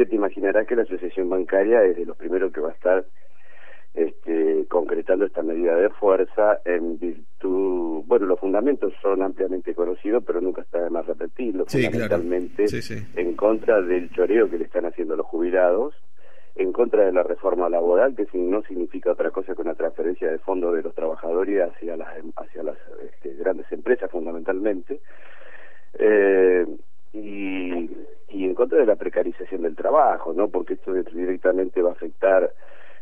que te imaginarás que la asociación bancaria es de los primeros que va a estar este, concretando esta medida de fuerza en virtud, bueno, los fundamentos son ampliamente conocidos, pero nunca está de más repetirlo, fundamentalmente en contra del choreo que le están haciendo los jubilados, en contra de la reforma laboral, que no significa otra cosa que una transferencia de fondos de los trabajadores hacia las, hacia las este, grandes empresas fundamentalmente, eh, y, y en contra de la precarización del trabajo, ¿no? Porque esto directamente va a afectar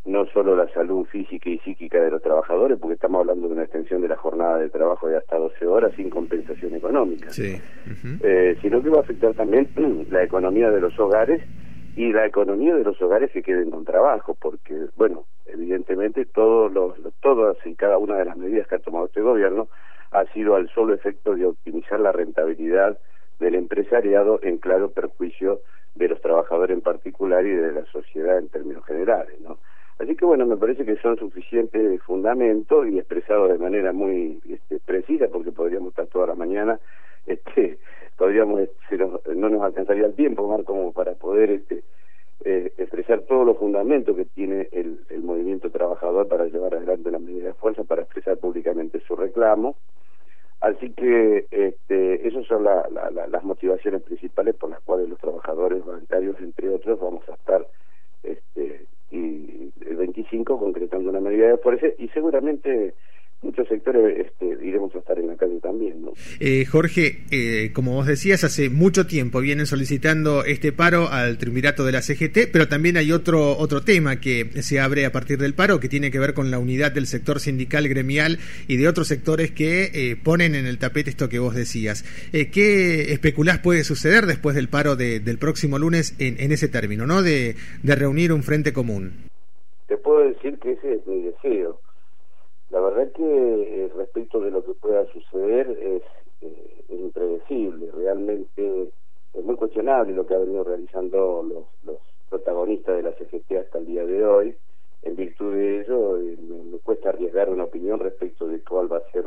no solo la salud física y psíquica de los trabajadores, porque estamos hablando de una extensión de la jornada de trabajo de hasta 12 horas sin compensación económica, eh, sino que va a afectar también la economía de los hogares y la economía de los hogares que queden con trabajo, porque, bueno, evidentemente todos los, todas y cada una de las medidas que ha tomado este gobierno ha sido al solo efecto de optimizar la rentabilidad del empresariado en claro perjuicio de los trabajadores en particular y de la sociedad en términos generales, ¿no? Así que bueno, me parece que son suficientes fundamentos y expresados de manera muy este, precisa, porque podríamos estar toda la mañana, este, podríamos, este, no nos alcanzaría el tiempo, Marco, como para poder este, eh, expresar todos los fundamentos que tiene el, el movimiento trabajador para llevar adelante una medida de fuerza, para expresar públicamente su reclamo. Así que este, esas son las motivaciones principales por las cuales los trabajadores bancarios, entre otros, vamos a estar este, y el 25 concretando una medida de fuerza y seguramente muchos sectores este, iremos a estar en la calle también. ¿no? Eh, Jorge, eh, como vos decías, hace mucho tiempo vienen solicitando este paro al triunvirato de la CGT, pero también hay otro, otro tema que se abre a partir del paro que tiene que ver con la unidad del sector sindical, gremial y de otros sectores que eh, ponen en el tapete esto que vos decías. ¿Qué especulás puede suceder después del paro del próximo lunes en, en ese término, ¿no? de, de reunir un frente común? Te puedo decir que ese es mi deseo la verdad que eh, respecto de lo que pueda suceder es, eh, impredecible, realmente es muy cuestionable lo que han venido realizando los, los protagonistas de la CGT hasta el día de hoy. En virtud de ello, eh, me, cuesta arriesgar una opinión respecto de cuál va a ser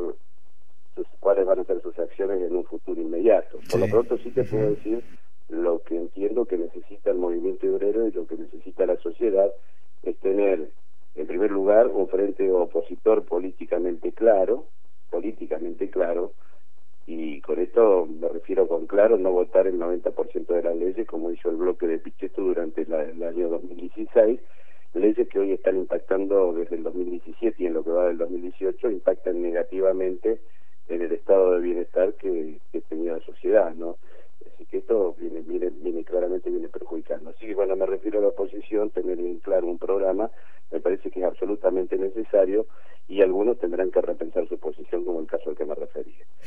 sus, cuáles van a ser sus acciones en un futuro inmediato. Por lo pronto sí te puedo decir lo que entiendo que necesita el movimiento obrero y lo que necesita la sociedad es tener en primer lugar, un frente opositor políticamente claro, políticamente claro, y con esto me refiero con claro, no votar el 90% de las leyes como hizo el bloque de Pichetto durante el año 2016, leyes que hoy están impactando desde el 2017 y en lo que va del 2018 impactan negativamente en el estado de bienestar que, que tenía la sociedad, ¿no? Así que esto viene, viene, viene claramente viene perjudicando. Así que cuando me refiero a la oposición, tener bien claro un programa me parece que es absolutamente necesario y algunos tendrán que repensar su posición como el caso al que me refería.